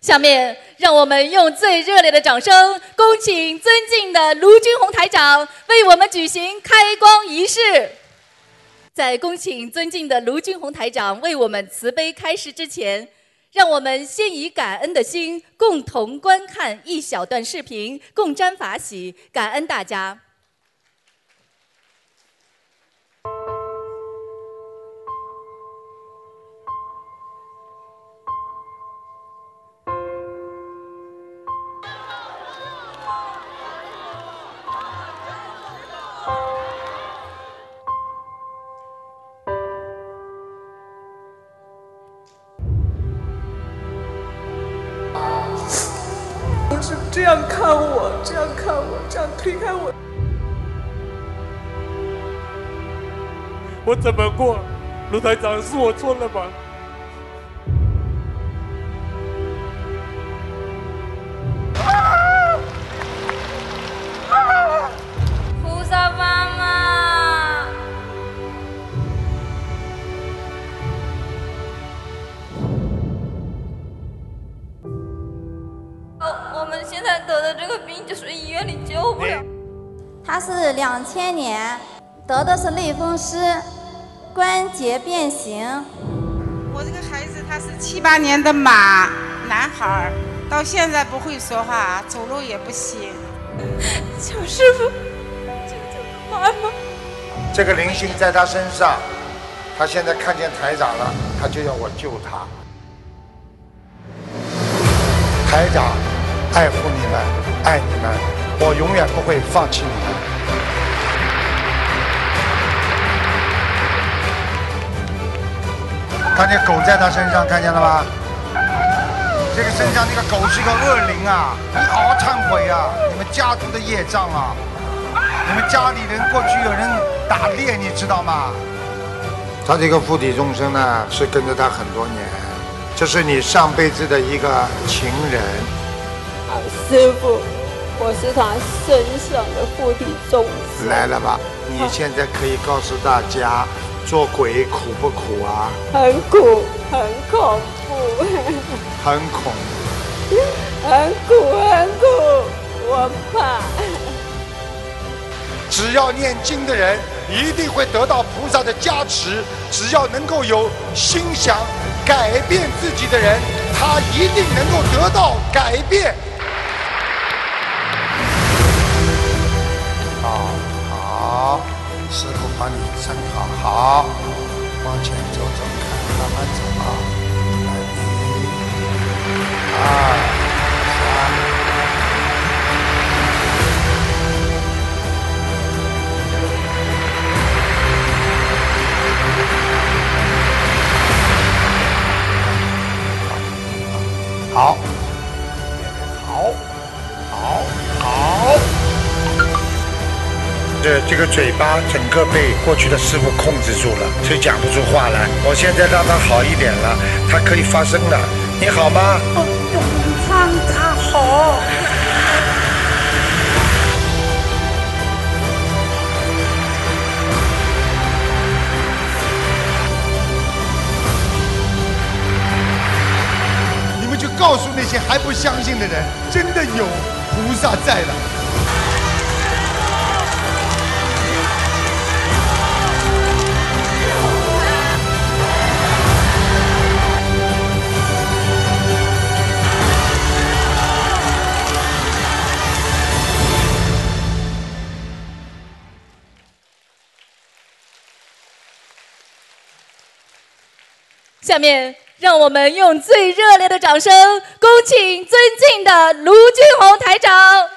下面，让我们用最热烈的掌声，恭请尊敬的卢军红台长为我们举行开光仪式。在恭请尊敬的卢军红台长为我们慈悲开示之前，让我们先以感恩的心，共同观看一小段视频，共沾法喜，感恩大家。我怎么过？卢台长，是我错了吗？菩萨妈妈，哦，我们现在得的这个病就是医院里救不了。他是两千年得的是类风湿关节变形。我这个孩子他是七八年的马男孩儿，到现在不会说话，走路也不行。求师傅，救救妈妈！这个灵性在他身上，他现在看见台长了，他就要我救他。台长爱护你们，爱你们，我永远不会放弃你们。看见狗在他身上，看见了吗？这个身上那个狗是个恶灵啊！你好好忏悔啊！你们家族的业障啊！你们家里人过去有人打猎，你知道吗？他这个附体众生呢，是跟着他很多年，这是你上辈子的一个情人。啊，师傅，我是他身上的附体众生。来了吧？你现在可以告诉大家，做鬼苦不苦啊？很苦，很恐怖，很恐怖，很苦，很苦，我怕。只要念经的人，一定会得到菩萨的加持。只要能够有心想改变自己的人，他一定能够得到改变。啊，好，师傅帮你整好，好，往前走走看，慢慢走啊。来，一、二、三。好，好，好，好。这这个嘴巴整个被过去的师傅控制住了，所以讲不出话来。我现在让他好一点了，他可以发声了。你好吗？让他好。你们就告诉那些还不相信的人，真的有菩萨在了。下面，让我们用最热烈的掌声，恭请尊敬的卢军红台长。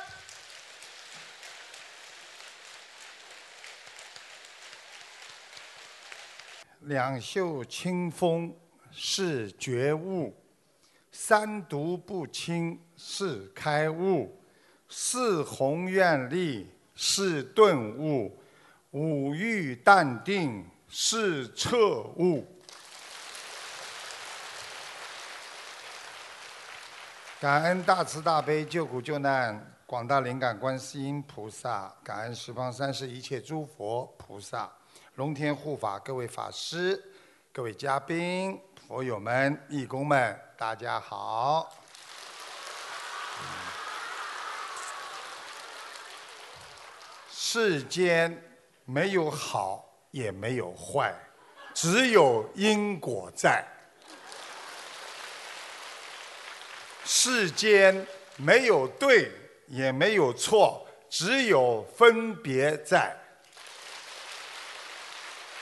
两袖清风是觉悟，三毒不侵是开悟，四宏愿力是顿悟，五欲淡定是彻悟。感恩大慈大悲救苦救难广大灵感观世音菩萨，感恩十方三世一切诸佛菩萨。龙天护法，各位法师、各位嘉宾、佛友们、义工们，大家好！世间没有好，也没有坏，只有因果在。世间没有对，也没有错，只有分别在。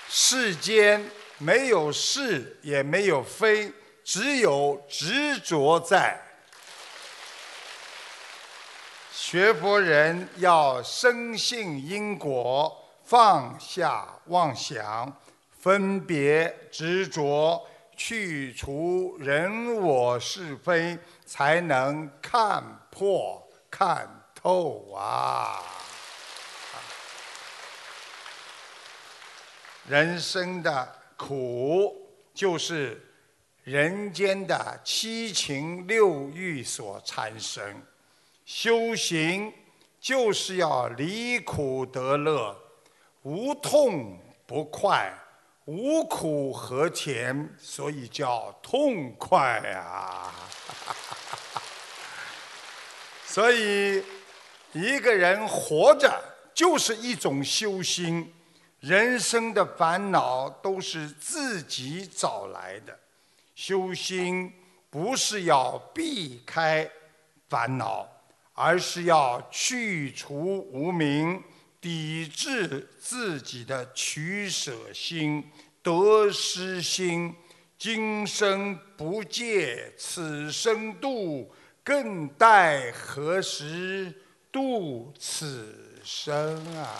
世间没有是，也没有非，只有执着在。学佛人要深信因果，放下妄想，分别执着，去除人我是非，才能看破看透啊！人生的苦，就是人间的七情六欲所产生。修行就是要离苦得乐，无痛不快，无苦和甜，所以叫痛快啊！所以一个人活着就是一种修心，人生的烦恼都是自己找来的。修心不是要避开烦恼。而是要去除无明，抵制自己的取舍心、得失心。今生不借，此生度，更待何时度此生啊？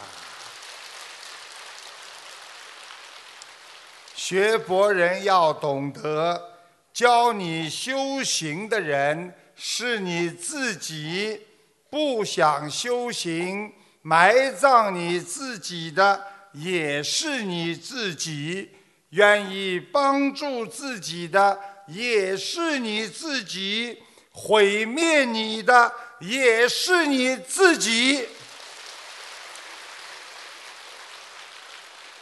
学佛人要懂得，教你修行的人是你自己。不想修行，埋葬你自己的也是你自己；愿意帮助自己的也是你自己；毁灭你的也是你自己。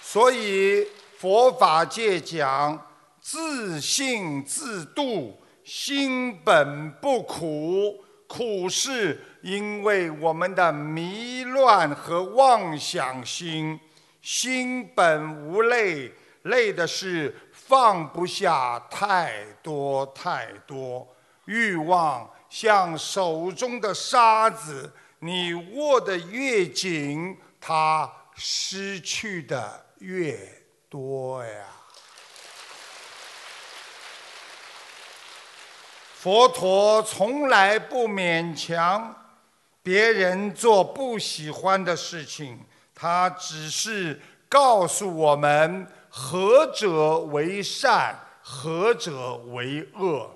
所以佛法界讲自信自度，心本不苦，苦是。因为我们的迷乱和妄想心，心本无累，累的是放不下太多太多欲望，像手中的沙子，你握得越紧，它失去的越多呀。佛陀从来不勉强。别人做不喜欢的事情，他只是告诉我们何者为善，何者为恶。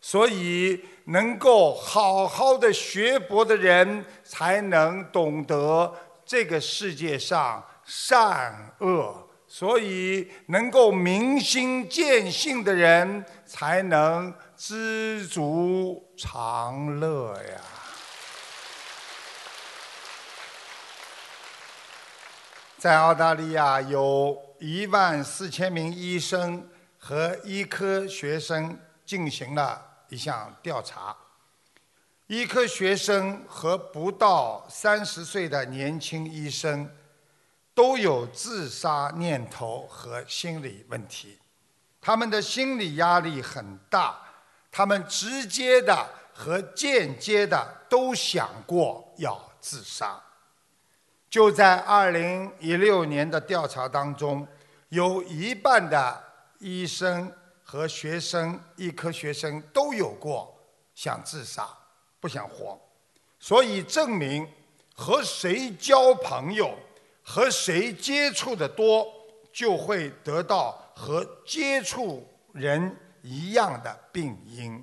所以，能够好好的学佛的人，才能懂得这个世界上善恶。所以，能够明心见性的人，才能知足常乐呀。在澳大利亚，有一万四千名医生和医科学生进行了一项调查。医科学生和不到三十岁的年轻医生都有自杀念头和心理问题，他们的心理压力很大，他们直接的和间接的都想过要自杀。就在二零一六年的调查当中，有一半的医生和学生、医科学生都有过想自杀、不想活，所以证明和谁交朋友、和谁接触的多，就会得到和接触人一样的病因。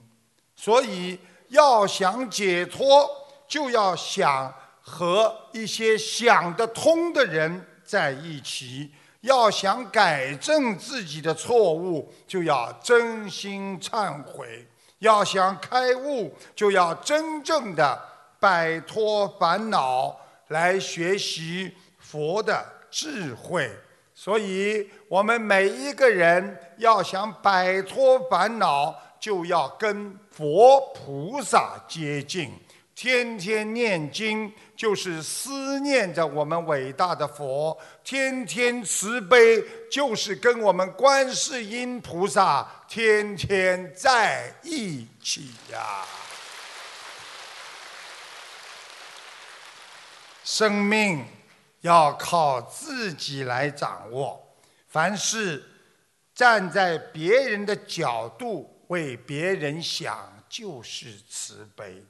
所以要想解脱，就要想。和一些想得通的人在一起，要想改正自己的错误，就要真心忏悔；要想开悟，就要真正的摆脱烦恼，来学习佛的智慧。所以，我们每一个人要想摆脱烦恼，就要跟佛菩萨接近。天天念经就是思念着我们伟大的佛，天天慈悲就是跟我们观世音菩萨天天在一起呀。生命要靠自己来掌握，凡事站在别人的角度为别人想，就是慈悲。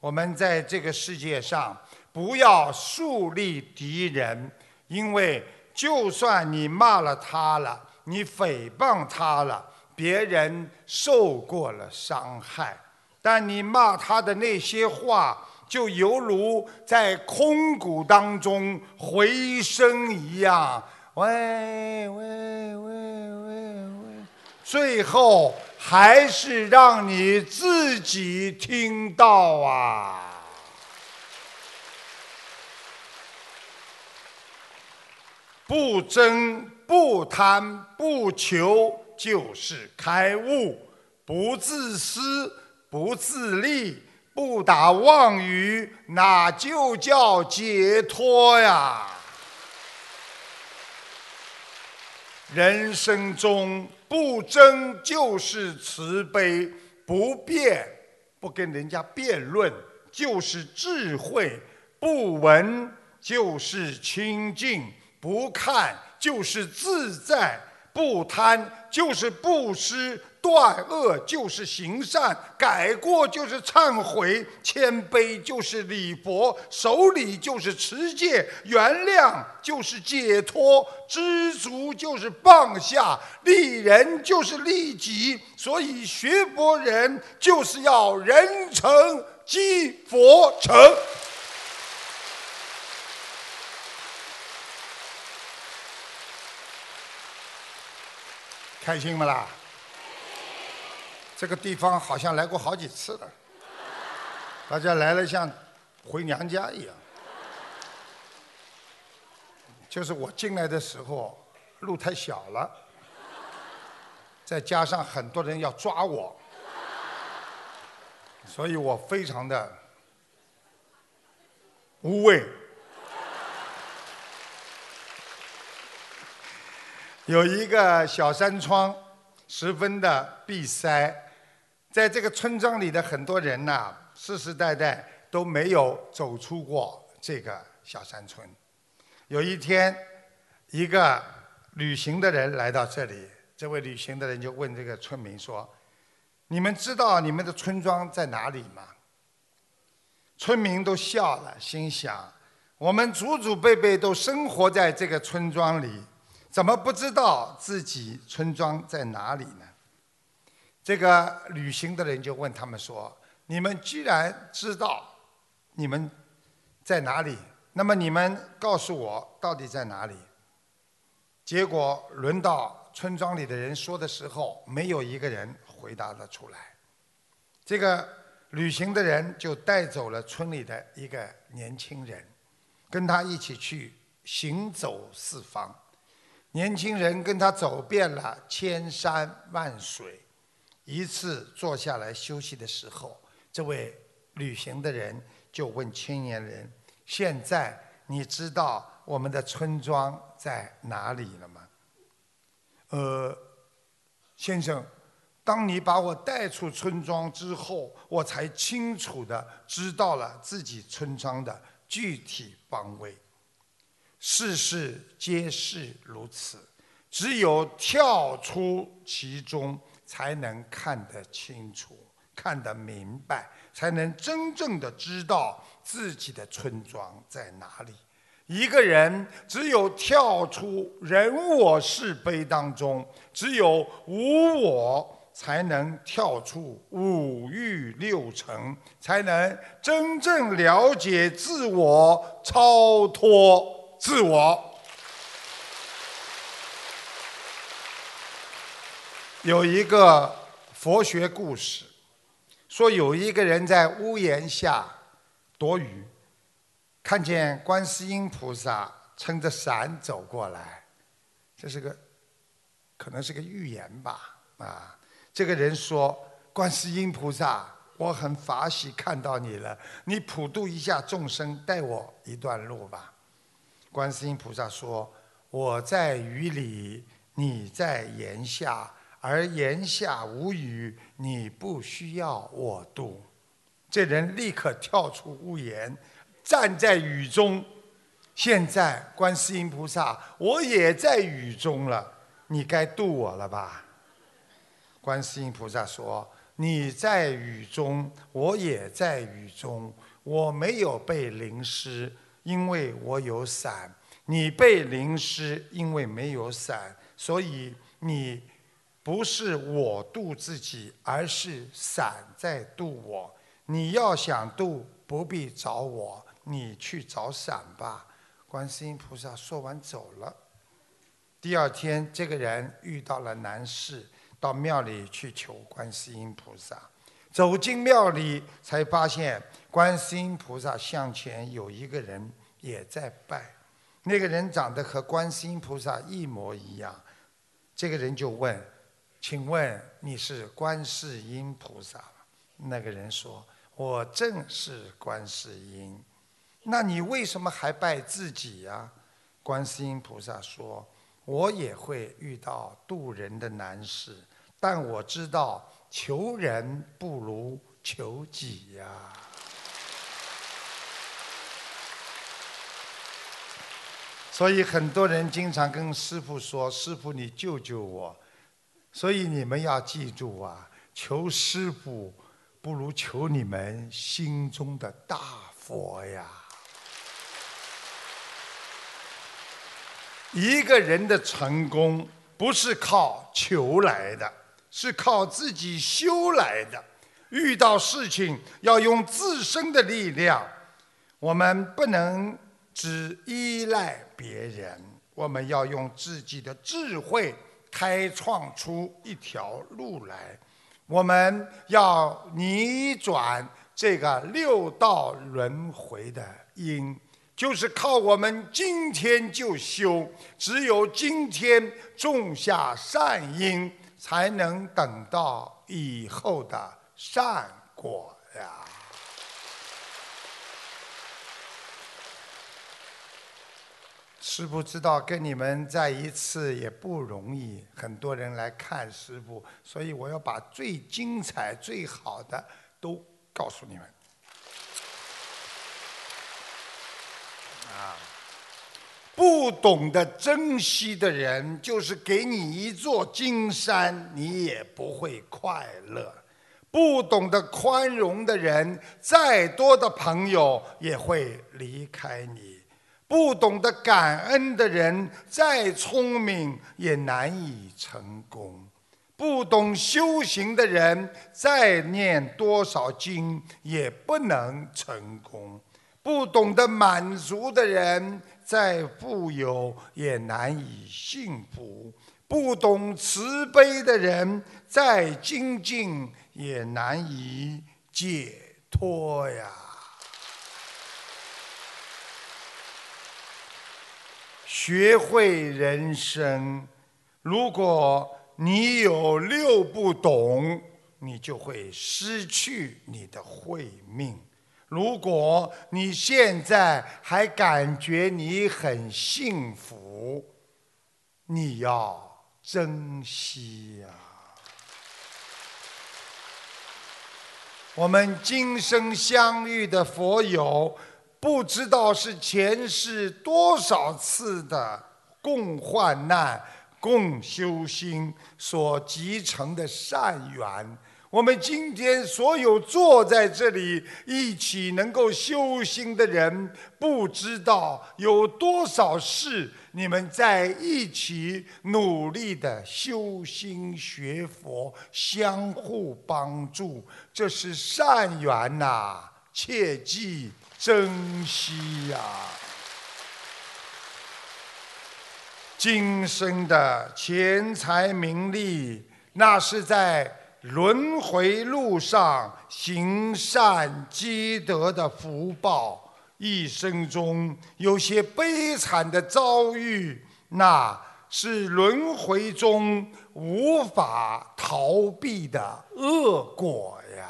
我们在这个世界上，不要树立敌人，因为就算你骂了他了，你诽谤他了，别人受过了伤害，但你骂他的那些话，就犹如在空谷当中回声一样，喂喂喂喂喂，最后。还是让你自己听到啊！不争、不贪、不求，就是开悟；不自私、不自利、不打妄语，那就叫解脱呀！人生中。不争就是慈悲，不辩不跟人家辩论就是智慧，不闻就是清净，不看就是自在，不贪就是布施。断恶就是行善，改过就是忏悔，谦卑就是礼佛，守礼就是持戒，原谅就是解脱，知足就是放下，利人就是利己。所以学佛人就是要人成即佛成。开心不啦？这个地方好像来过好几次了，大家来了像回娘家一样。就是我进来的时候路太小了，再加上很多人要抓我，所以我非常的无畏。有一个小山窗，十分的闭塞。在这个村庄里的很多人呐，世世代代都没有走出过这个小山村。有一天，一个旅行的人来到这里，这位旅行的人就问这个村民说：“你们知道你们的村庄在哪里吗？”村民都笑了，心想：“我们祖祖辈辈都生活在这个村庄里，怎么不知道自己村庄在哪里呢？”这个旅行的人就问他们说：“你们既然知道你们在哪里，那么你们告诉我到底在哪里？”结果轮到村庄里的人说的时候，没有一个人回答了出来。这个旅行的人就带走了村里的一个年轻人，跟他一起去行走四方。年轻人跟他走遍了千山万水。一次坐下来休息的时候，这位旅行的人就问青年人：“现在你知道我们的村庄在哪里了吗？”“呃，先生，当你把我带出村庄之后，我才清楚的知道了自己村庄的具体方位。世事皆是如此，只有跳出其中。”才能看得清楚，看得明白，才能真正的知道自己的村庄在哪里。一个人只有跳出人我是非当中，只有无我，才能跳出五欲六尘，才能真正了解自我，超脱自我。有一个佛学故事，说有一个人在屋檐下躲雨，看见观世音菩萨撑着伞走过来，这是个可能是个预言吧啊！这个人说：“观世音菩萨，我很法喜看到你了，你普度一下众生，带我一段路吧。观世音菩萨说：“我在雨里，你在檐下，而檐下无雨，你不需要我渡。”这人立刻跳出屋檐，站在雨中。现在，观世音菩萨，我也在雨中了，你该渡我了吧？观世音菩萨说：“你在雨中，我也在雨中，我没有被淋湿，因为我有伞；你被淋湿，因为没有伞。所以你不是我渡自己，而是伞在渡我。你要想渡，不必找我，你去找伞吧。”观世音菩萨说完走了。第二天，这个人遇到了难事，到庙里去求观世音菩萨。走进庙里，才发现观世音菩萨向前有一个人也在拜。那个人长得和观世音菩萨一模一样。这个人就问：“请问你是观世音菩萨吗？”那个人说：“我正是观世音。”那你为什么还拜自己呀？观世音菩萨说：“我也会遇到渡人的难事，但我知道求人不如求己呀。”所以很多人经常跟师傅说：“师傅，你救救我。”所以你们要记住啊，求师傅不如求你们心中的大佛呀。一个人的成功不是靠求来的，是靠自己修来的。遇到事情要用自身的力量，我们不能只依赖别人，我们要用自己的智慧开创出一条路来。我们要逆转这个六道轮回的因。就是靠我们今天就修，只有今天种下善因，才能等到以后的善果呀。师傅知道跟你们在一次也不容易，很多人来看师傅，所以我要把最精彩、最好的都告诉你们。啊，不懂得珍惜的人，就是给你一座金山，你也不会快乐；不懂得宽容的人，再多的朋友也会离开你；不懂得感恩的人，再聪明也难以成功；不懂修行的人，再念多少经也不能成功。不懂得满足的人，再富有也难以幸福；不懂慈悲的人，再精进也难以解脱呀。学会人生，如果你有六不懂，你就会失去你的慧命。如果你现在还感觉你很幸福，你要珍惜呀！我们今生相遇的佛友，不知道是前世多少次的共患难、共修心所集成的善缘。我们今天所有坐在这里一起能够修心的人，不知道有多少事你们在一起努力的修心学佛，相互帮助，这是善缘呐，切记珍惜呀！今生的钱财名利，那是在。轮回路上行善积德的福报，一生中有些悲惨的遭遇，那是轮回中无法逃避的恶果呀。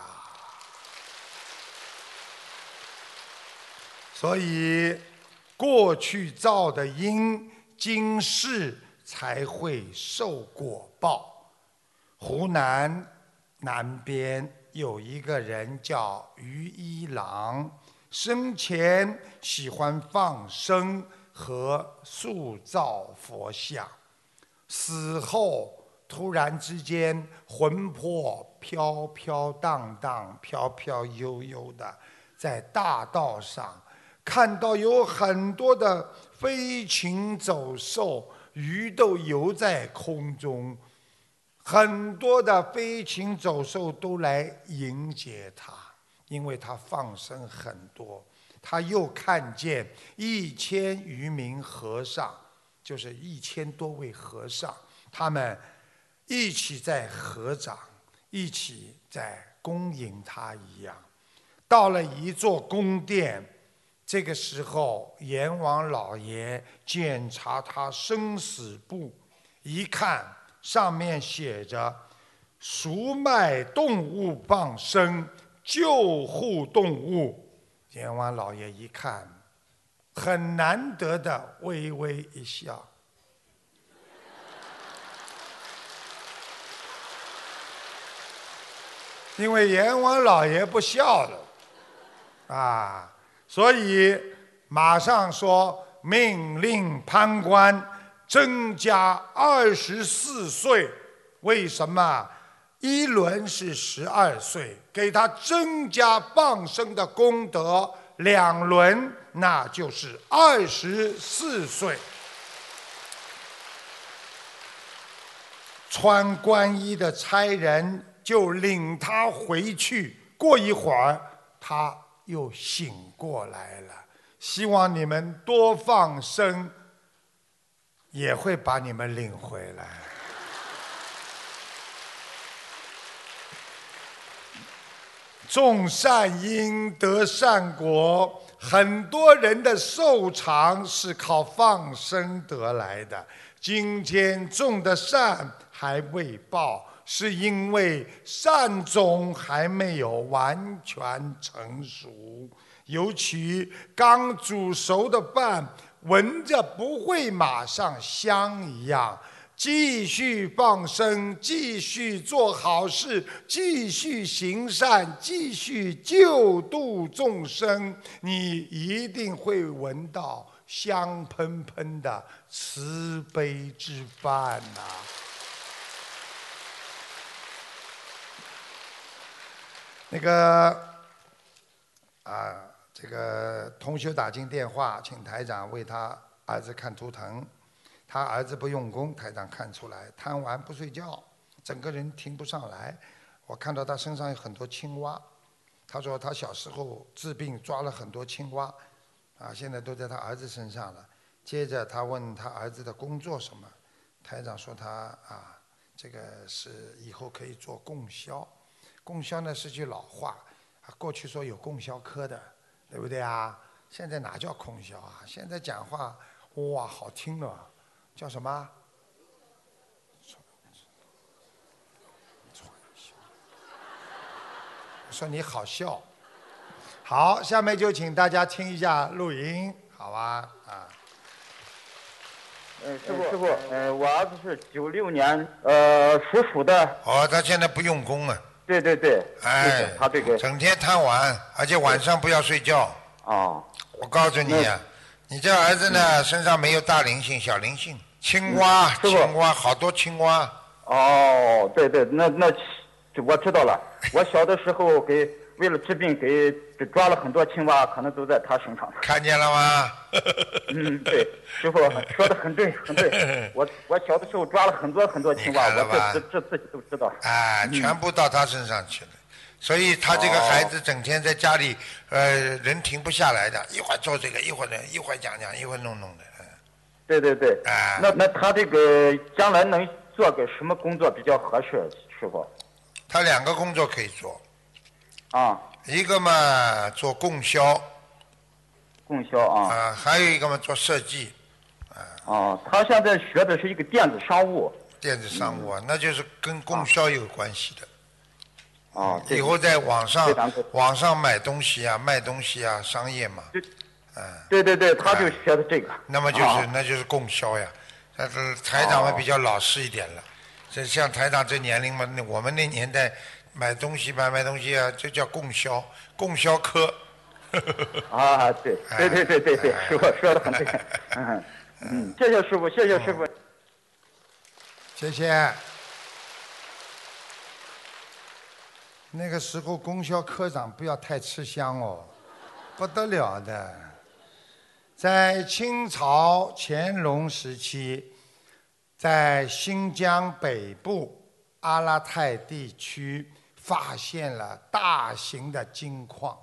所以过去造的因，今世才会受果报。湖南南边有一个人叫于一郎，生前喜欢放生和塑造佛像，死后突然之间魂魄飘飘荡荡、飘飘悠悠的，在大道上看到有很多的飞禽走兽，鱼都游在空中。很多的飞禽走兽都来迎接他，因为他放生很多。他又看见一千余名和尚，就是一千多位和尚，他们一起在合掌，一起在恭迎他一样。到了一座宫殿，这个时候阎王老爷检查他生死簿，一看。上面写着“赎卖动物傍生，救护动物”。阎王老爷一看，很难得的微微一笑，因为阎王老爷不笑了，啊，所以马上说命令判官。增加二十四岁，为什么？一轮是十二岁，给他增加傍生的功德，两轮那就是二十四岁。穿官衣的差人就领他回去，过一会儿他又醒过来了。希望你们多放生。也会把你们领回来。种善因得善果，很多人的寿长是靠放生得来的。今天种的善还未报，是因为善种还没有完全成熟，尤其刚煮熟的饭。闻着不会马上香一样，继续放生，继续做好事，继续行善，继续救度众生，你一定会闻到香喷喷的慈悲之饭呐！那个啊。这个同学打进电话，请台长为他儿子看图腾。他儿子不用功，台长看出来，贪玩不睡觉，整个人停不上来。我看到他身上有很多青蛙。他说他小时候治病抓了很多青蛙，啊，现在都在他儿子身上了。接着他问他儿子的工作什么，台长说他啊，这个是以后可以做供销。供销呢是句老话，啊，过去说有供销科的。对不对啊？现在哪叫供销啊？现在讲话哇，好听了，叫什么？说你好笑。好，下面就请大家听一下录音，好吧？啊。嗯，师傅，师傅，呃，我儿子是九六年，呃，属鼠的。哦，他现在不用功了。对对对，哎，他这个整天贪玩，而且晚上不要睡觉。哦，我告诉你，你这儿子呢，身上没有大灵性，小灵性，青蛙，青蛙，好多青蛙。哦，对对，那那我知道了。我小的时候给为了治病给抓了很多青蛙，可能都在他身上。看见了吗？嗯，对，师傅 说的很对，很对。我我小的时候抓了很多很多青蛙，我这这自己都知道。啊，全部到他身上去了，所以他这个孩子整天在家里，呃，人停不下来的，一会儿做这个，一会儿呢，一会儿讲讲，一会儿弄弄的。对对对。啊。那那他这个将来能做个什么工作比较合适，师傅？他两个工作可以做。啊。一个嘛做供销。供销啊。啊，还有一个嘛做设计。哦，他现在学的是一个电子商务。电子商务啊，那就是跟供销有关系的。啊。以后在网上网上买东西啊，卖东西啊，商业嘛。对。对对对，他就学的这个。那么就是、啊那就是供销呀。但是台长们比较老实一点了，这像台长这年龄嘛，那我们那年代买东西买买东西啊，这叫供销，供销科。啊，对对对对对对，师傅说的很对。嗯嗯，谢谢师傅，谢谢师傅。谢谢。那个时候供销科长不要太吃香哦，不得了的。在清朝乾隆时期，在新疆北部阿拉泰地区发现了大型的金矿。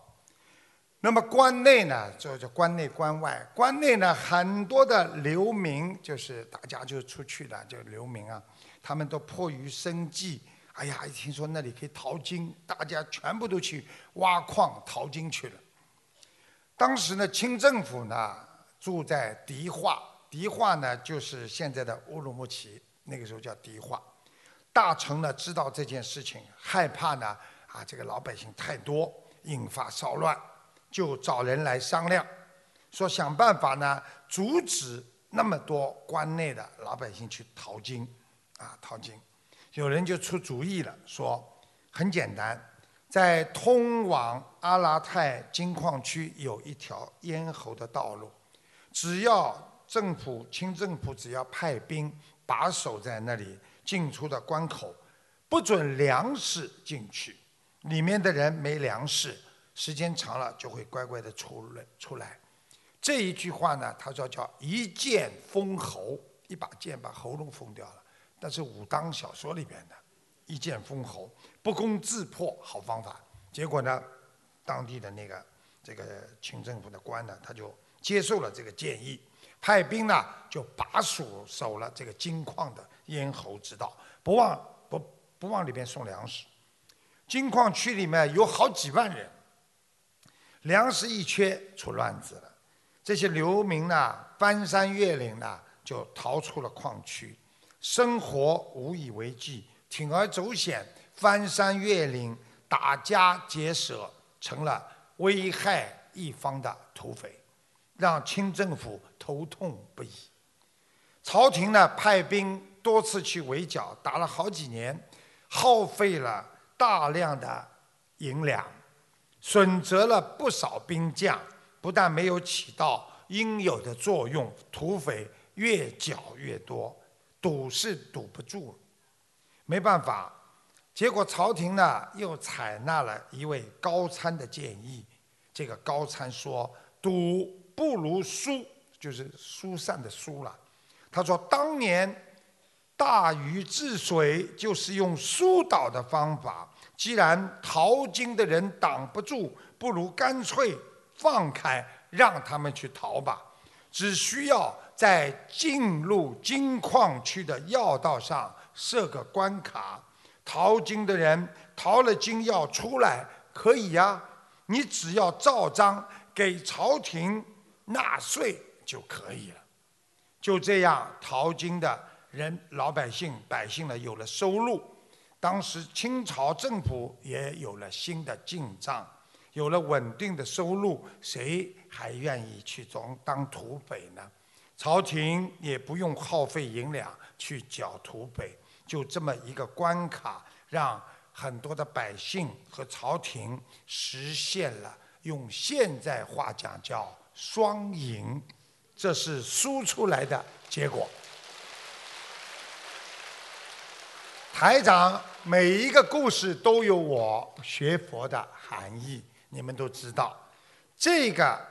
那么关内呢，就叫关内关外，关内呢很多的流民，就是大家就出去了，就流民啊，他们都迫于生计，哎呀，一听说那里可以淘金，大家全部都去挖矿淘金去了。当时呢，清政府呢住在迪化，迪化呢就是现在的乌鲁木齐，那个时候叫迪化。大臣呢知道这件事情，害怕呢啊这个老百姓太多，引发骚乱，就找人来商量，说想办法呢阻止那么多关内的老百姓去淘金，啊淘金。有人就出主意了，说很简单，在通往阿拉泰金矿区有一条咽喉的道路，只要政府清政府只要派兵把守在那里进出的关口，不准粮食进去，里面的人没粮食，时间长了就会乖乖的出来出来。这一句话呢，他说叫一剑封喉，一把剑把喉咙封掉了。但是武当小说里边的一剑封喉，不攻自破，好方法。结果呢，当地的那个这个清政府的官呢，他就接受了这个建议，派兵呢就把守守了这个金矿的咽喉之道，不往不不往里边送粮食。金矿区里面有好几万人，粮食一缺出乱子了，这些流民呢翻山越岭呢就逃出了矿区。生活无以为继，铤而走险，翻山越岭，打家劫舍，成了危害一方的土匪，让清政府头痛不已。朝廷呢派兵多次去围剿，打了好几年，耗费了大量的银两，损折了不少兵将，不但没有起到应有的作用，土匪越剿越多。堵是堵不住，没办法。结果朝廷呢又采纳了一位高参的建议。这个高参说：“堵不如疏，就是疏散的疏了。”他说：“当年大禹治水就是用疏导的方法。既然淘金的人挡不住，不如干脆放开，让他们去淘吧。只需要。”在进入金矿区的要道上设个关卡，淘金的人淘了金要出来可以呀，你只要照章给朝廷纳税就可以了。就这样，淘金的人老百姓百姓呢有了收入，当时清朝政府也有了新的进账，有了稳定的收入，谁还愿意去当当土匪呢？朝廷也不用耗费银两去剿土匪，就这么一个关卡，让很多的百姓和朝廷实现了用现在话讲叫双赢，这是输出来的结果。台长每一个故事都有我学佛的含义，你们都知道。这个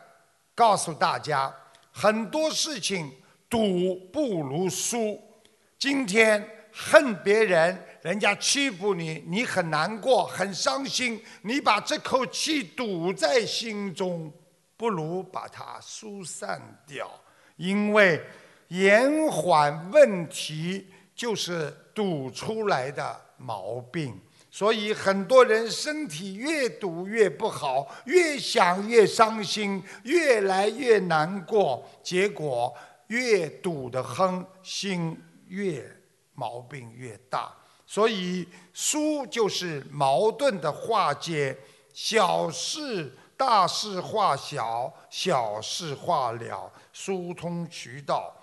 告诉大家。很多事情赌不如输。今天恨别人，人家欺负你，你很难过，很伤心。你把这口气堵在心中，不如把它疏散掉。因为延缓问题就是堵出来的毛病。所以很多人身体越堵越不好，越想越伤心，越来越难过，结果越堵得很，心越毛病越大。所以疏就是矛盾的化解，小事大事化小，小事化了，疏通渠道，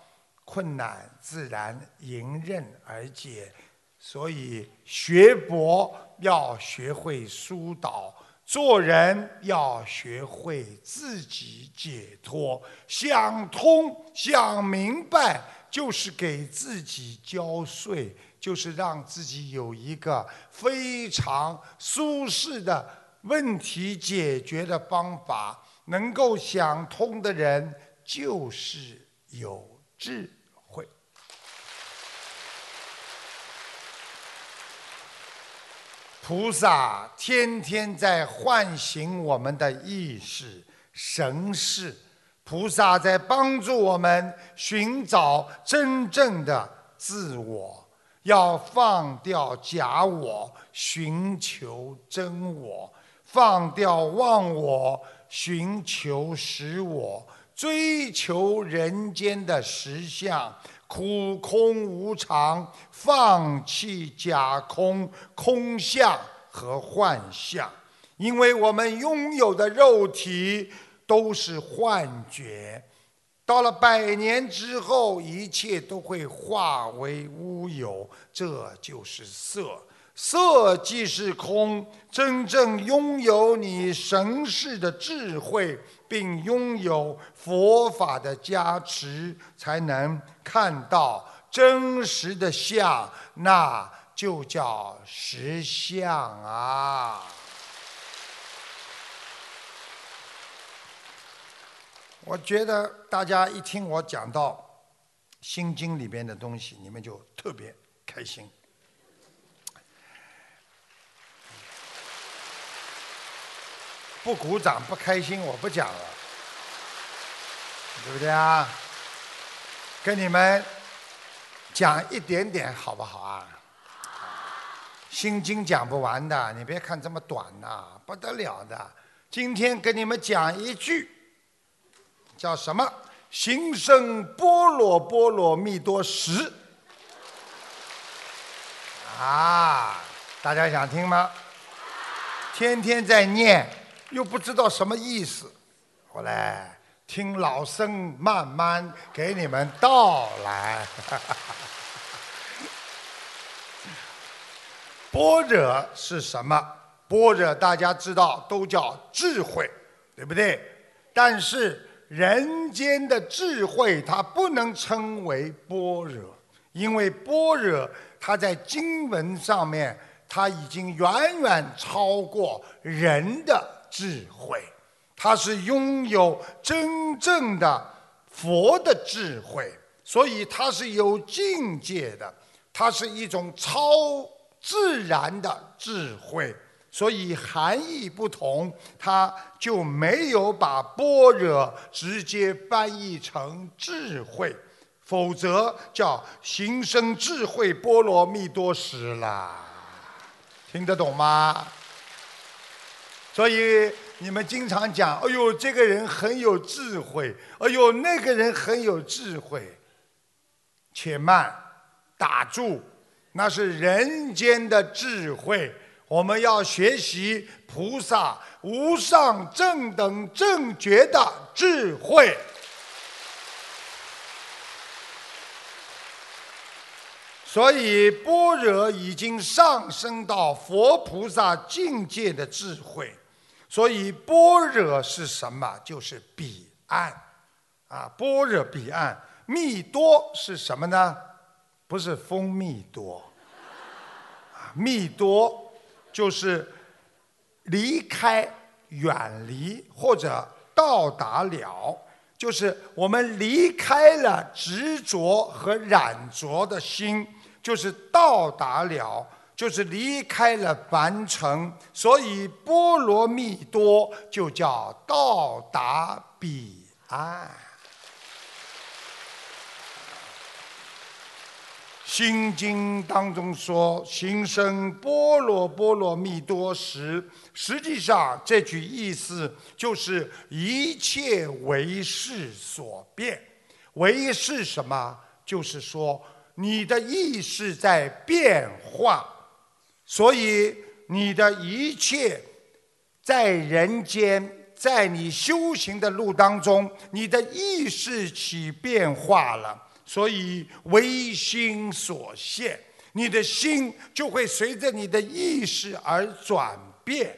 困难自然迎刃而解。所以学佛要学会疏导，做人要学会自己解脱。想通、想明白，就是给自己交税，就是让自己有一个非常舒适的问题解决的方法。能够想通的人，就是有智慧。菩萨天天在唤醒我们的意识、神识，菩萨在帮助我们寻找真正的自我，要放掉假我，寻求真我，放掉忘我，寻求实我，追求人间的实相。苦空无常，放弃假空、空相和幻象，因为我们拥有的肉体都是幻觉。到了百年之后，一切都会化为乌有，这就是色。色即是空，真正拥有你神识的智慧，并拥有佛法的加持，才能看到真实的相，那就叫实相啊！我觉得大家一听我讲到《心经》里边的东西，你们就特别开心。不鼓掌不开心，我不讲了，对不对啊？跟你们讲一点点好不好啊？心经讲不完的，你别看这么短呐，不得了的。今天跟你们讲一句，叫什么？行深般若波罗蜜多时。啊，大家想听吗？天天在念。又不知道什么意思，我来听老僧慢慢给你们道来。般若是什么？般若大家知道都叫智慧，对不对？但是人间的智慧它不能称为般若，因为般若它在经文上面，它已经远远超过人的。智慧，它是拥有真正的佛的智慧，所以它是有境界的，它是一种超自然的智慧，所以含义不同，它就没有把般若直接翻译成智慧，否则叫行深智慧波罗蜜多时了，听得懂吗？所以你们经常讲，哎呦，这个人很有智慧，哎呦，那个人很有智慧。且慢，打住，那是人间的智慧。我们要学习菩萨无上正等正觉的智慧。所以，般若已经上升到佛菩萨境界的智慧。所以般若是什么？就是彼岸，啊，般若彼岸。蜜多是什么呢？不是蜂蜜多，啊，蜜多就是离开、远离或者到达了，就是我们离开了执着和染着的心，就是到达了。就是离开了凡尘，所以波罗蜜多就叫到达彼岸。心经当中说：“心生波罗波罗蜜多时”，实际上这句意思就是一切为事所变。为是什么？就是说你的意识在变化。所以，你的一切在人间，在你修行的路当中，你的意识起变化了，所以唯心所现，你的心就会随着你的意识而转变，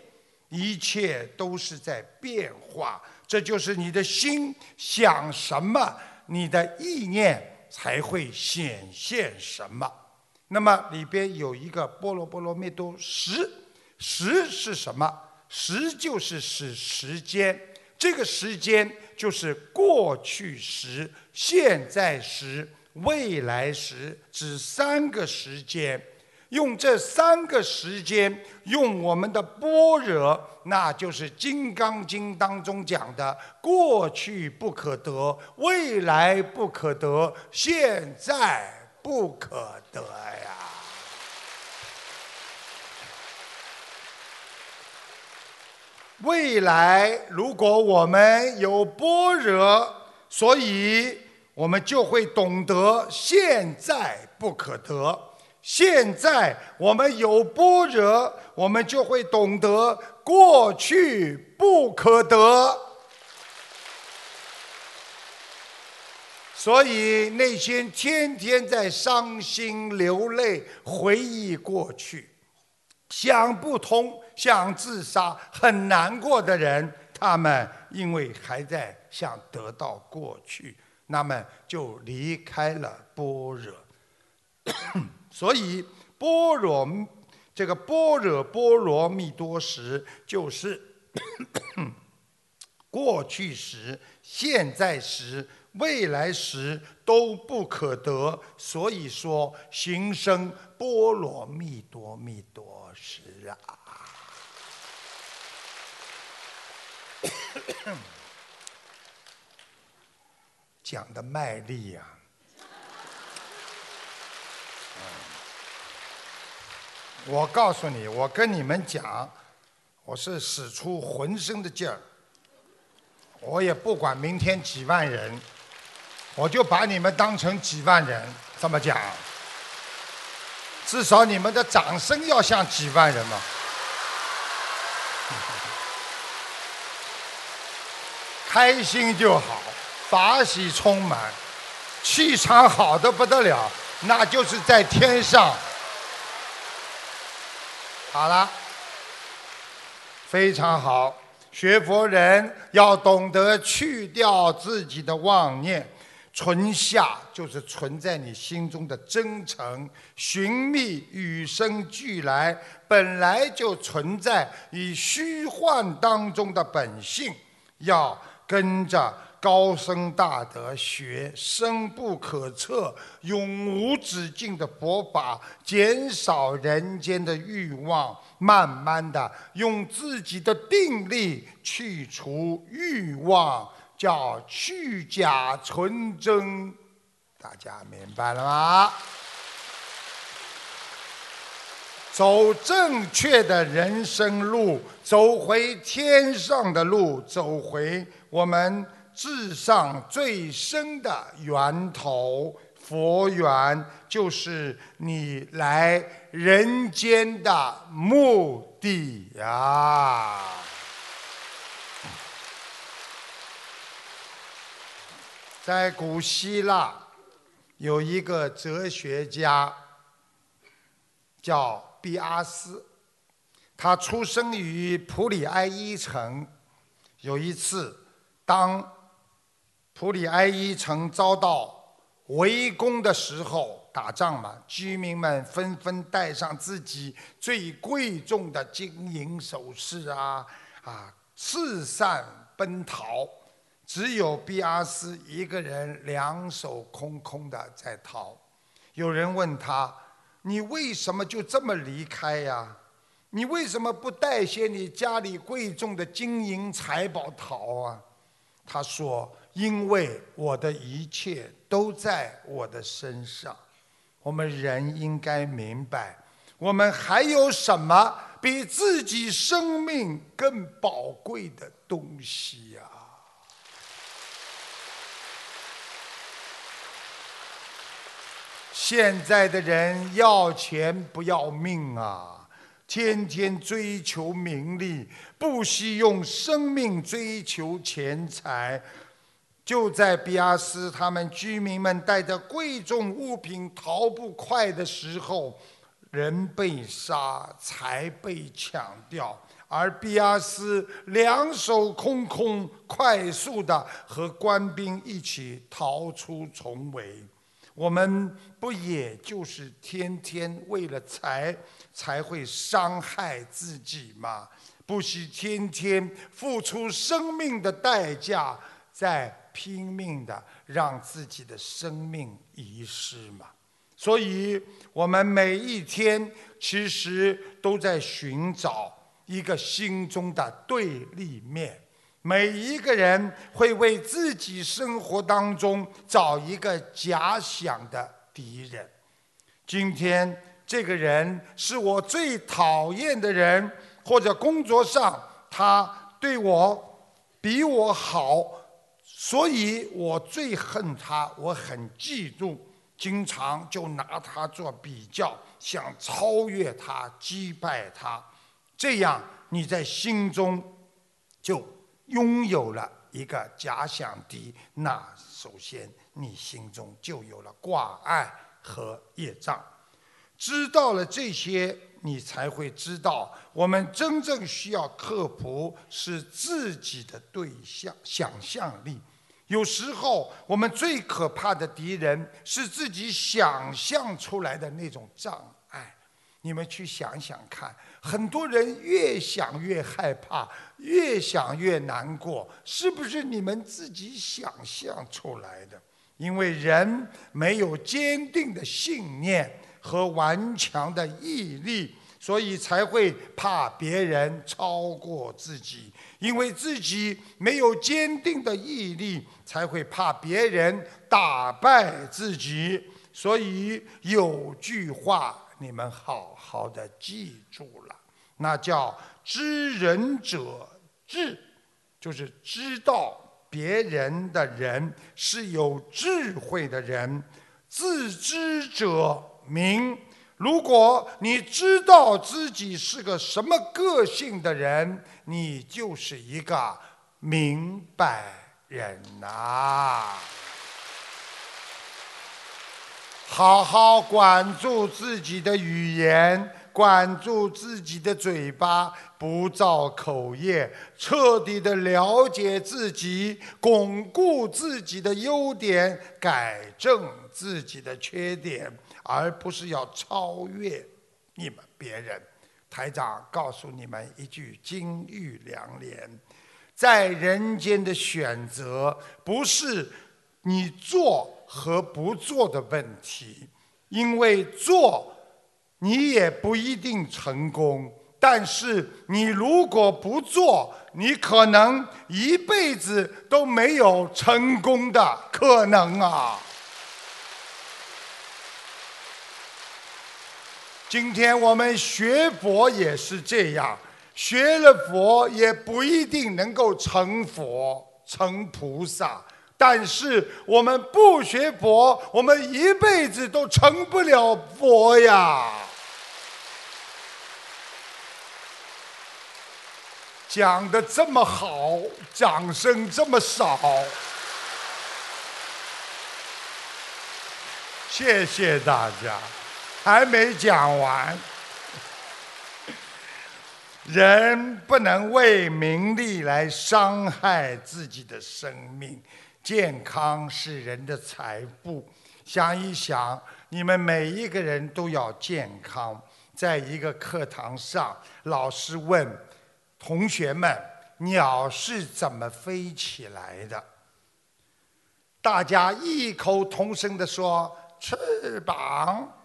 一切都是在变化。这就是你的心想什么，你的意念才会显现什么。那么里边有一个波罗波罗蜜多时，时是什么？时就是使时间，这个时间就是过去时、现在时、未来时，指三个时间。用这三个时间，用我们的般若，那就是《金刚经》当中讲的：过去不可得，未来不可得，现在不可得呀。未来，如果我们有般若，所以我们就会懂得现在不可得。现在我们有般若，我们就会懂得过去不可得。所以那些天天在伤心流泪、回忆过去、想不通、想自杀、很难过的人，他们因为还在想得到过去，那么就离开了般若。所以，般若这个般若波罗蜜多时，就是 过去时、现在时、未来时都不可得。所以说，行深波罗蜜多蜜多时啊！讲的卖力呀！我告诉你，我跟你们讲，我是使出浑身的劲儿，我也不管明天几万人，我就把你们当成几万人这么讲，至少你们的掌声要像几万人嘛，开心就好，法喜充满，气场好的不得了，那就是在天上。好了，非常好。学佛人要懂得去掉自己的妄念，存下就是存在你心中的真诚，寻觅与生俱来本来就存在以虚幻当中的本性，要跟着。高僧大德学深不可测、永无止境的佛法，减少人间的欲望，慢慢的用自己的定力去除欲望，叫去假存真。大家明白了吗？走正确的人生路，走回天上的路，走回我们。至上最深的源头，佛缘就是你来人间的目的呀。在古希腊有一个哲学家叫毕阿斯，他出生于普里埃伊城。有一次，当普里埃伊城遭到围攻的时候，打仗嘛，居民们纷纷带上自己最贵重的金银首饰啊啊，四散奔逃。只有毕阿斯一个人两手空空的在逃。有人问他：“你为什么就这么离开呀？你为什么不带些你家里贵重的金银财宝逃啊？”他说。因为我的一切都在我的身上，我们人应该明白，我们还有什么比自己生命更宝贵的东西呀？现在的人要钱不要命啊！天天追求名利，不惜用生命追求钱财。就在比亚斯他们居民们带着贵重物品逃不快的时候，人被杀，财被抢掉，而比亚斯两手空空，快速的和官兵一起逃出重围。我们不也就是天天为了财才会伤害自己吗？不惜天天付出生命的代价，在拼命的让自己的生命遗失吗？所以，我们每一天其实都在寻找一个心中的对立面。每一个人会为自己生活当中找一个假想的敌人。今天这个人是我最讨厌的人，或者工作上他对我比我好，所以我最恨他，我很嫉妒，经常就拿他做比较，想超越他、击败他，这样你在心中就。拥有了一个假想敌，那首先你心中就有了挂碍和业障。知道了这些，你才会知道，我们真正需要克服是自己的对象想象力。有时候，我们最可怕的敌人是自己想象出来的那种障。你们去想想看。很多人越想越害怕，越想越难过，是不是你们自己想象出来的？因为人没有坚定的信念和顽强的毅力，所以才会怕别人超过自己；因为自己没有坚定的毅力，才会怕别人打败自己。所以有句话。你们好好的记住了，那叫知人者智，就是知道别人的人是有智慧的人。自知者明，如果你知道自己是个什么个性的人，你就是一个明白人呐。好好管住自己的语言，管住自己的嘴巴，不造口业，彻底的了解自己，巩固自己的优点，改正自己的缺点，而不是要超越你们别人。台长告诉你们一句金玉良言：在人间的选择，不是你做。和不做的问题，因为做你也不一定成功，但是你如果不做，你可能一辈子都没有成功的可能啊！今天我们学佛也是这样，学了佛也不一定能够成佛、成菩萨。但是我们不学佛，我们一辈子都成不了佛呀！讲的这么好，掌声这么少，谢谢大家，还没讲完。人不能为名利来伤害自己的生命。健康是人的财富，想一想，你们每一个人都要健康。在一个课堂上，老师问同学们：“鸟是怎么飞起来的？”大家异口同声地说：“翅膀。”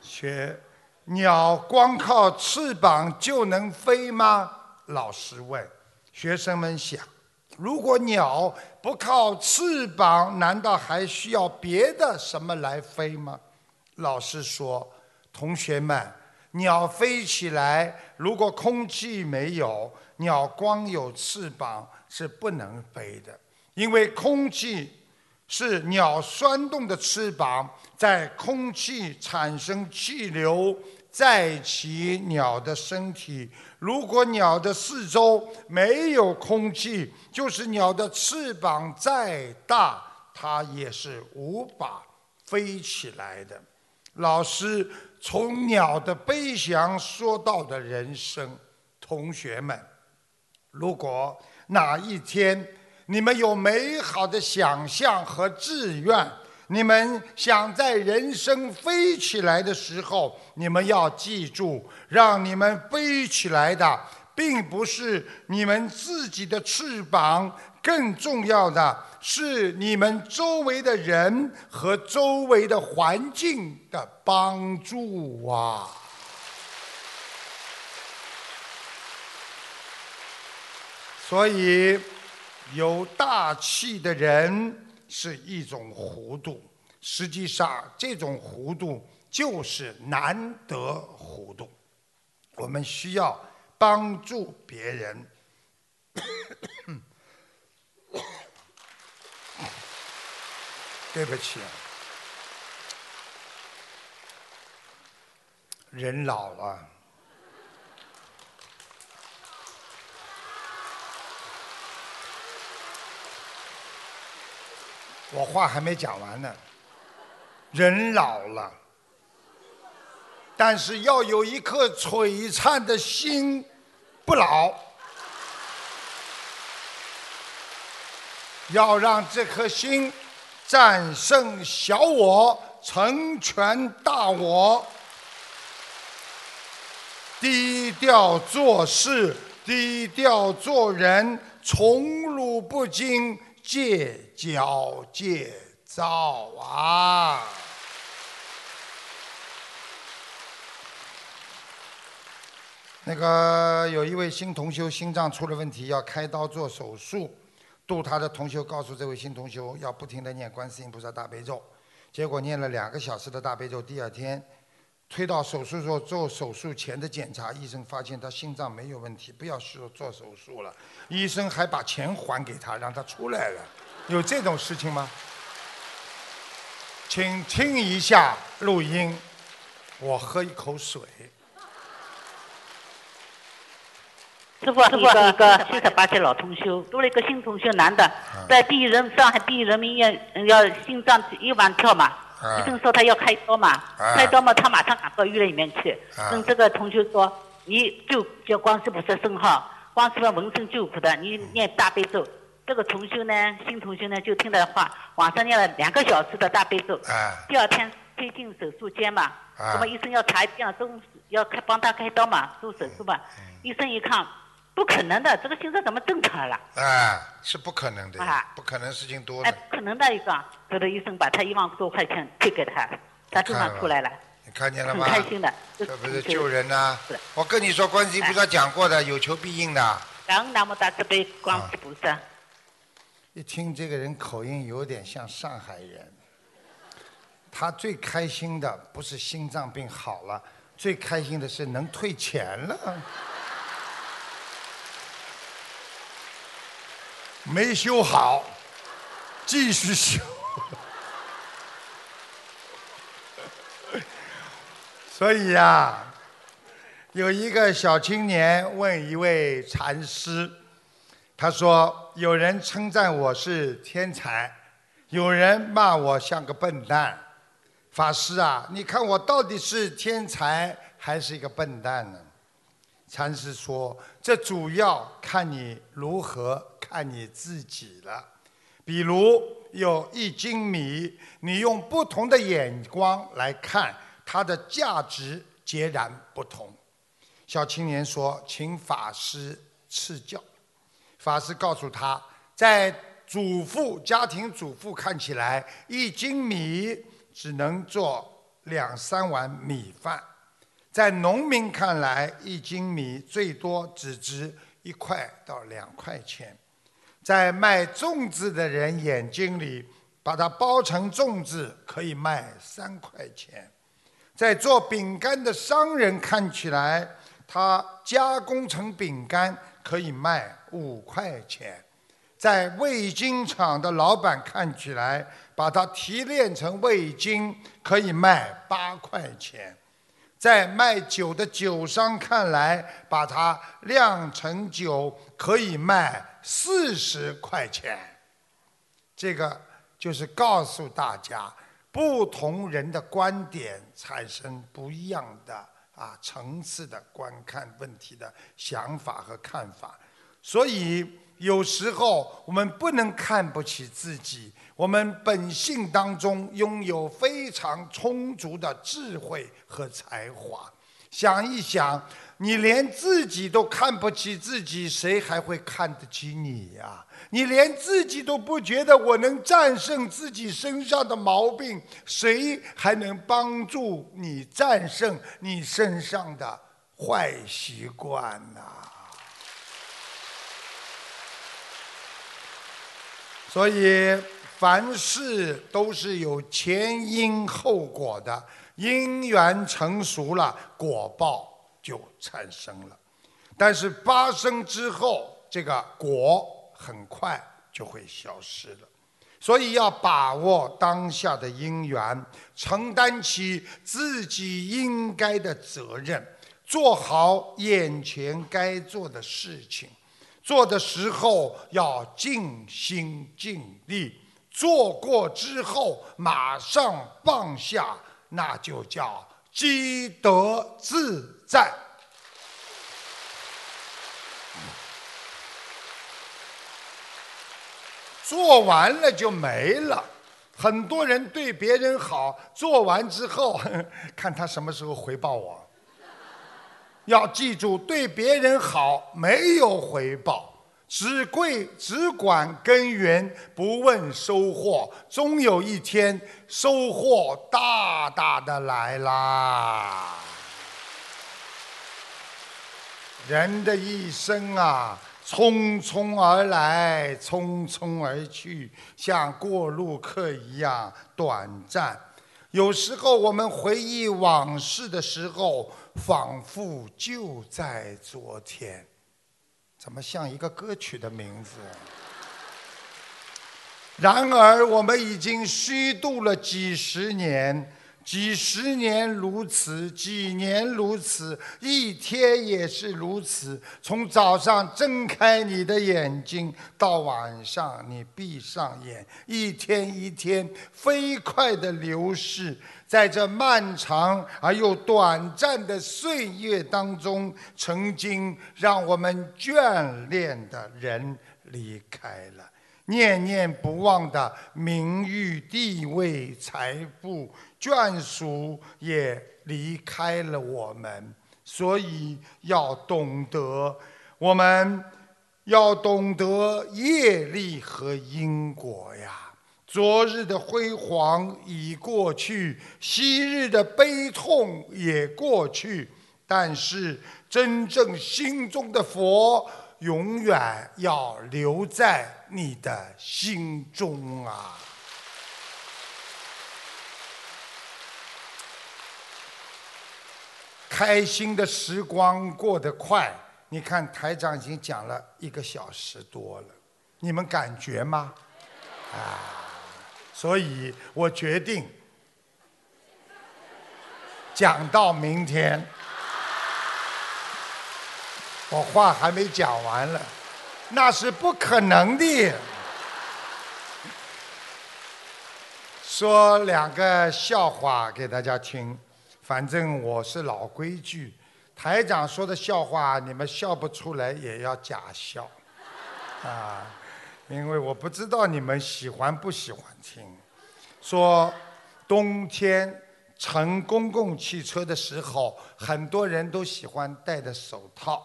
学鸟光靠翅膀就能飞吗？老师问。学生们想。如果鸟不靠翅膀，难道还需要别的什么来飞吗？老师说：“同学们，鸟飞起来，如果空气没有，鸟光有翅膀是不能飞的，因为空气是鸟扇动的翅膀，在空气产生气流。”载起鸟的身体。如果鸟的四周没有空气，就是鸟的翅膀再大，它也是无法飞起来的。老师从鸟的飞翔说到的人生，同学们，如果哪一天你们有美好的想象和志愿，你们想在人生飞起来的时候，你们要记住，让你们飞起来的，并不是你们自己的翅膀，更重要的是你们周围的人和周围的环境的帮助啊！所以，有大气的人。是一种糊涂，实际上这种糊涂就是难得糊涂。我们需要帮助别人。对不起，人老了。我话还没讲完呢，人老了，但是要有一颗璀璨的心，不老，要让这颗心战胜小我，成全大我，低调做事，低调做人，宠辱不惊。戒骄戒躁啊！那个有一位新同修心脏出了问题，要开刀做手术。度他的同修告诉这位新同修，要不停的念观世音菩萨大悲咒。结果念了两个小时的大悲咒，第二天推到手术做做手术前的检查，医生发现他心脏没有问题，不要说做手术了。医生还把钱还给他，让他出来了。有这种事情吗？请听一下录音，我喝一口水。师傅，师傅，一个七十八岁老同修，多了一个新同修，男的，在第一人上海第一人民医院要心脏一万跳嘛，医生说他要开刀嘛，开刀嘛，他马上赶到医院里面去，跟这个同学说，你就叫光师傅说声号，光师傅闻声救苦的，你念大悲咒。这个同修呢，新同修呢，就听他的话，晚上念了两个小时的大悲咒。第二天推进手术间嘛，什么医生要查一遍，中要开帮他开刀嘛，做手术嘛。医生一看，不可能的，这个心脏怎么正常了？啊，是不可能的，不可能事情多。哎，不可能的一个，后头医生把他一万多块钱退给他，他正常出来了。你看见了吗？很开心的。这不是救人呐！我跟你说，观世音菩萨讲过的，有求必应的。感恩南无大慈悲观世菩萨。一听这个人口音有点像上海人，他最开心的不是心脏病好了，最开心的是能退钱了。没修好，继续修。所以呀，有一个小青年问一位禅师。他说：“有人称赞我是天才，有人骂我像个笨蛋。法师啊，你看我到底是天才还是一个笨蛋呢？”禅师说：“这主要看你如何看你自己了。比如有一斤米，你用不同的眼光来看，它的价值截然不同。”小青年说：“请法师赐教。”法师告诉他，在主妇家庭主妇看起来，一斤米只能做两三碗米饭；在农民看来，一斤米最多只值一块到两块钱；在卖粽子的人眼睛里，把它包成粽子可以卖三块钱；在做饼干的商人看起来，他加工成饼干可以卖。五块钱，在味精厂的老板看起来，把它提炼成味精可以卖八块钱；在卖酒的酒商看来，把它酿成酒可以卖四十块钱。这个就是告诉大家，不同人的观点产生不一样的啊层次的观看问题的想法和看法，所以有时候我们不能看不起自己。我们本性当中拥有非常充足的智慧和才华。想一想，你连自己都看不起自己，谁还会看得起你呀？你连自己都不觉得我能战胜自己身上的毛病，谁还能帮助你战胜你身上的坏习惯呢？所以。凡事都是有前因后果的，因缘成熟了，果报就产生了。但是发生之后，这个果很快就会消失了。所以要把握当下的因缘，承担起自己应该的责任，做好眼前该做的事情。做的时候要尽心尽力。做过之后马上放下，那就叫积德自在。做完了就没了。很多人对别人好，做完之后 看他什么时候回报我。要记住，对别人好没有回报。只贵只管耕耘，不问收获，终有一天收获大大的来啦。人的一生啊，匆匆而来，匆匆而去，像过路客一样短暂。有时候我们回忆往事的时候，仿佛就在昨天。怎么像一个歌曲的名字？然而，我们已经虚度了几十年，几十年如此，几年如此，一天也是如此。从早上睁开你的眼睛，到晚上你闭上眼，一天一天飞快的流逝。在这漫长而又短暂的岁月当中，曾经让我们眷恋的人离开了，念念不忘的名誉、地位、财富、眷属也离开了我们。所以要懂得，我们要懂得业力和因果呀。昨日的辉煌已过去，昔日的悲痛也过去，但是真正心中的佛永远要留在你的心中啊！开心的时光过得快，你看台长已经讲了一个小时多了，你们感觉吗？啊！所以我决定讲到明天，我话还没讲完了，那是不可能的。说两个笑话给大家听，反正我是老规矩，台长说的笑话你们笑不出来也要假笑，啊。因为我不知道你们喜欢不喜欢听，说冬天乘公共汽车的时候，很多人都喜欢戴着手套，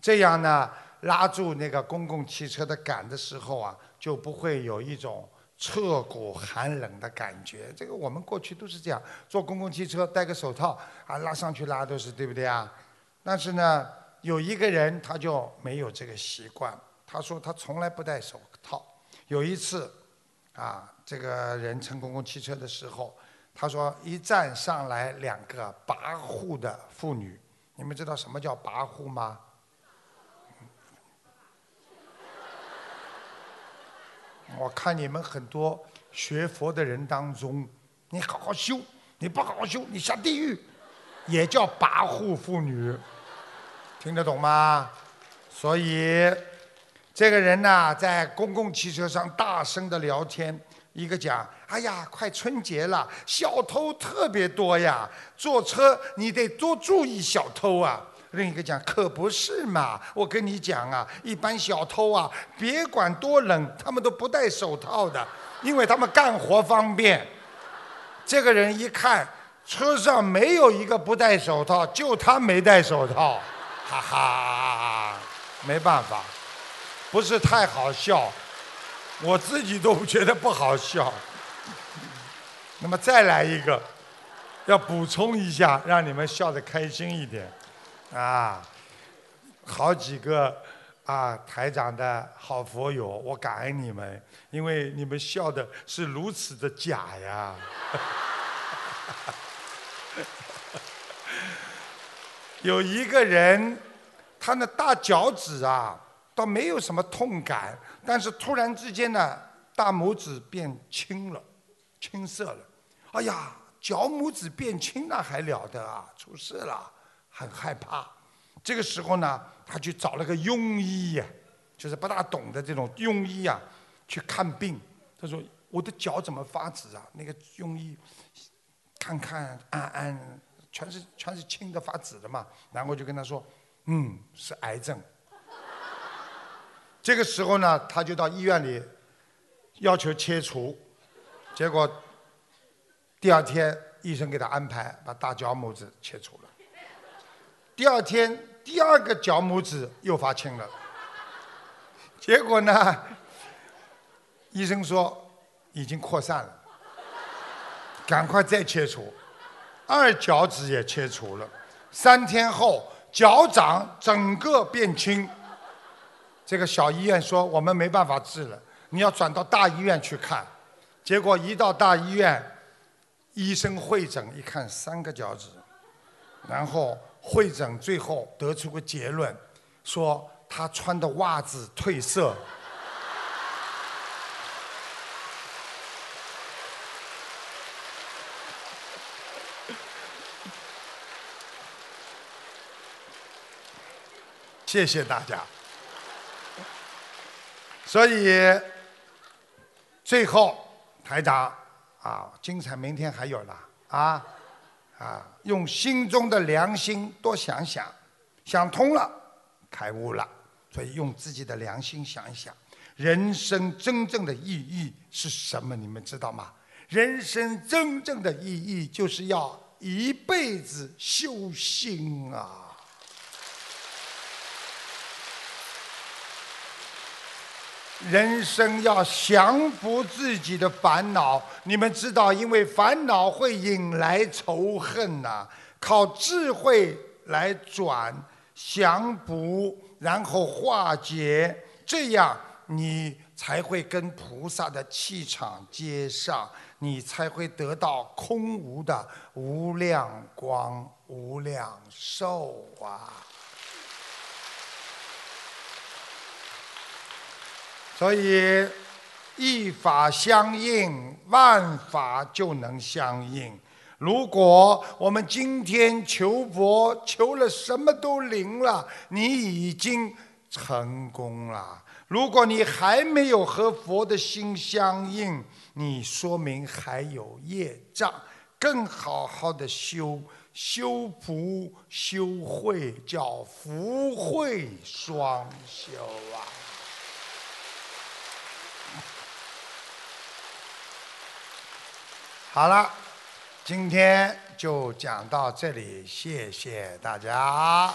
这样呢，拉住那个公共汽车的杆的时候啊，就不会有一种彻骨寒冷的感觉。这个我们过去都是这样，坐公共汽车戴个手套啊，拉上去拉都是对不对啊？但是呢，有一个人他就没有这个习惯。他说他从来不戴手套。有一次，啊，这个人乘公共汽车的时候，他说一站上来两个跋扈的妇女。你们知道什么叫跋扈吗？我看你们很多学佛的人当中，你好好修，你不好好修，你下地狱。也叫跋扈妇女，听得懂吗？所以这个人呢，在公共汽车上大声的聊天，一个讲：“哎呀，快春节了，小偷特别多呀，坐车你得多注意小偷啊。”另一个讲：“可不是嘛，我跟你讲啊，一般小偷啊，别管多冷，他们都不戴手套的，因为他们干活方便。”这个人一看，车上没有一个不戴手套，就他没戴手套，哈哈，没办法，不是太好笑，我自己都觉得不好笑。那么再来一个，要补充一下，让你们笑得开心一点，啊，好几个啊台长的好佛友，我感恩你们，因为你们笑的是如此的假呀。有一个人，他那大脚趾啊，倒没有什么痛感，但是突然之间呢，大拇指变青了，青色了。哎呀，脚拇指变青那还了得啊，出事了，很害怕。这个时候呢，他去找了个庸医呀，就是不大懂的这种庸医呀，去看病。他说：“我的脚怎么发紫啊？”那个庸医看看按按。全是全是青的发紫的嘛，然后就跟他说，嗯，是癌症。这个时候呢，他就到医院里要求切除，结果第二天医生给他安排把大脚拇指切除了。第二天第二个脚拇指又发青了，结果呢，医生说已经扩散了，赶快再切除。二脚趾也切除了，三天后脚掌整个变青。这个小医院说我们没办法治了，你要转到大医院去看。结果一到大医院，医生会诊一看三个脚趾，然后会诊最后得出个结论，说他穿的袜子褪色。谢谢大家。所以最后台长啊，精彩明天还有呢啊啊！用心中的良心多想想，想通了，开悟了。所以用自己的良心想一想，人生真正的意义是什么？你们知道吗？人生真正的意义就是要一辈子修心啊！人生要降服自己的烦恼，你们知道，因为烦恼会引来仇恨呐。靠智慧来转降服，然后化解，这样你才会跟菩萨的气场接上，你才会得到空无的无量光、无量寿啊。所以，一法相应，万法就能相应。如果我们今天求佛求了什么都灵了，你已经成功了。如果你还没有和佛的心相应，你说明还有业障，更好好的修修福修慧，叫福慧双修啊。好了，今天就讲到这里，谢谢大家。